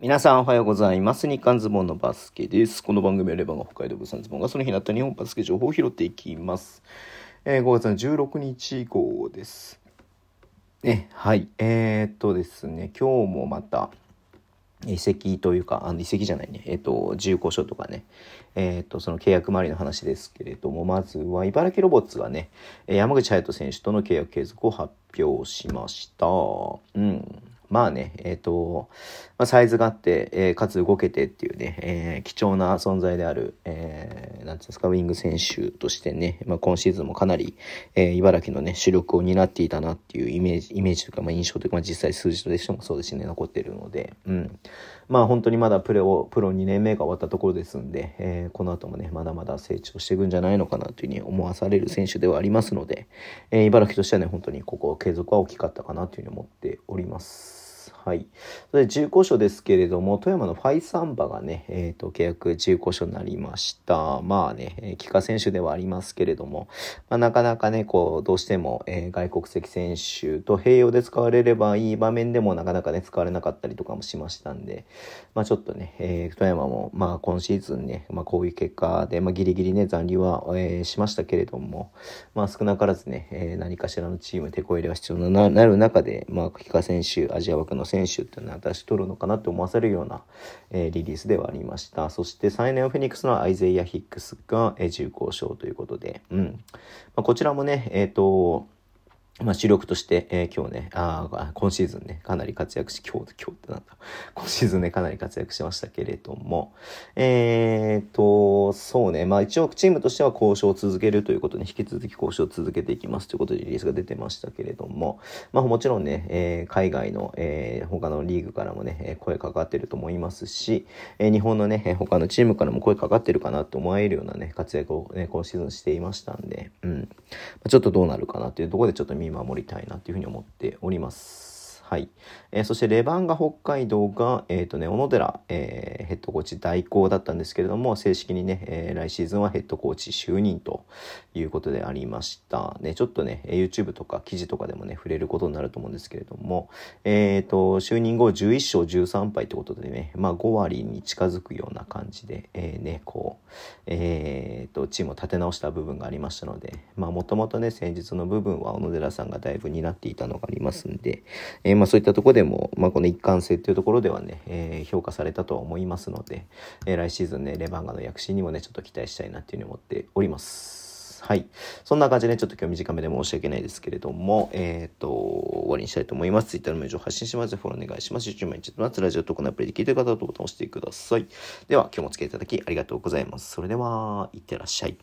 皆さんおはようございます。日刊ズボンのバスケです。この番組はレバンが北海道物産ズボンがその日になった日本バスケ情報を拾っていきます。えー5月の16日号です。ね、はい。えー、っとですね、今日もまた、移籍というか、あの移籍じゃないね、えっ、と、自由交渉とかね、えっ、と、その契約周りの話ですけれども、まずは茨城ロボッツがね、山口隼人選手との契約継続を発表しました。うん。まあね、えっ、と、まあ、サイズがあって、えーかつ動けてっていうね、えー貴重な存在である、えーなんていうんですか、ウィング選手としてね、まあ、今シーズンもかなり、えー茨城のね、主力を担っていたなっていうイメージ、イメージというか、まあ、印象というか、まあ、実際数字としてもそうですしね、残ってるので、うん。まあ、本当にまだプレを、プロ2年目が終わったところですんで、えーこの後もね、まだまだ成長していくんじゃないのかなというふうに思わされる選手ではありますので、えー茨城としてはね、本当にここ継続は大きかったかなというふうに思っております。はい。それで自由交渉ですけれども、富山のファイサンバがね、えっ、と、契約自由交渉になりました。まあね、帰化選手ではありますけれども、まあ、なかなかね、こう、どうしても、えー外国籍選手と併用で使われればいい場面でもなかなかね、使われなかったりとかもしましたんで、まあちょっとね、えー富山も、まあ今シーズンね、まあこういう結果で、まあギリギリね、残留は、えーしましたけれども、まあ少なからずね、えー何かしらのチーム、手こ入れが必要にななる中で、まあ、帰化選手、アジア枠の選手選手っていうのは私取るのかなって思わせるような、えーリリースではありました。そして再年フェニックスのアイゼイア・ヒックスが、えー、重厚賞ということで、うん。まあ、こちらもね、えっ、と、まあ、主力として、えー今日ね、あ今シーズンね、かなり活躍し、今日、今日ってなんだ、今シーズンね、かなり活躍しましたけれども、えーと、そうね、まあ一応チームとしては交渉を続けるということで、引き続き交渉を続けていきますということでリリースが出てましたけれども、まあもちろんね、えー海外の、えー他のリーグからもね、声かかってると思いますし、えー日本のね、他のチームからも声かかってるかなと思えるようなね、活躍をね、今シーズンしていましたんで、うん。まあちょっとどうなるかなというところでちょっと見守りたいなというふうに思っております。はい。えーそしてレバンガ北海道が、えっ、とね、小野寺、えーヘッドコーチ代行だったんですけれども、正式にね、えー来シーズンはヘッドコーチ就任ということでありました。ね、ちょっとね、YouTube とか記事とかでもね、触れることになると思うんですけれども、えっ、と、就任後11勝13敗ってことでね、まあ5割に近づくような感じで、えーね、こう、えっ、と、チームを立て直した部分がありましたので、まあもともとね、戦術の部分は小野寺さんがだいぶ担っていたのがありますんで、えーまあそういったところでも、まあこの一貫性っていうところではね、えー評価されたとは思いますので、えー来シーズンね、レバンガの躍進にもね、ちょっと期待したいなっていうふうに思っております。はい。そんな感じで、ね、ちょっと今日短めで申し訳ないですけれども、えっ、と、終わりにしたいと思います。Twitter のメールを発信します。フォローお願いします。YouTube 毎日とラジオとこのアプリで聞いてる方はボタンを押してください。では、今日もお付き合いいただきありがとうございます。それでは、いってらっしゃい。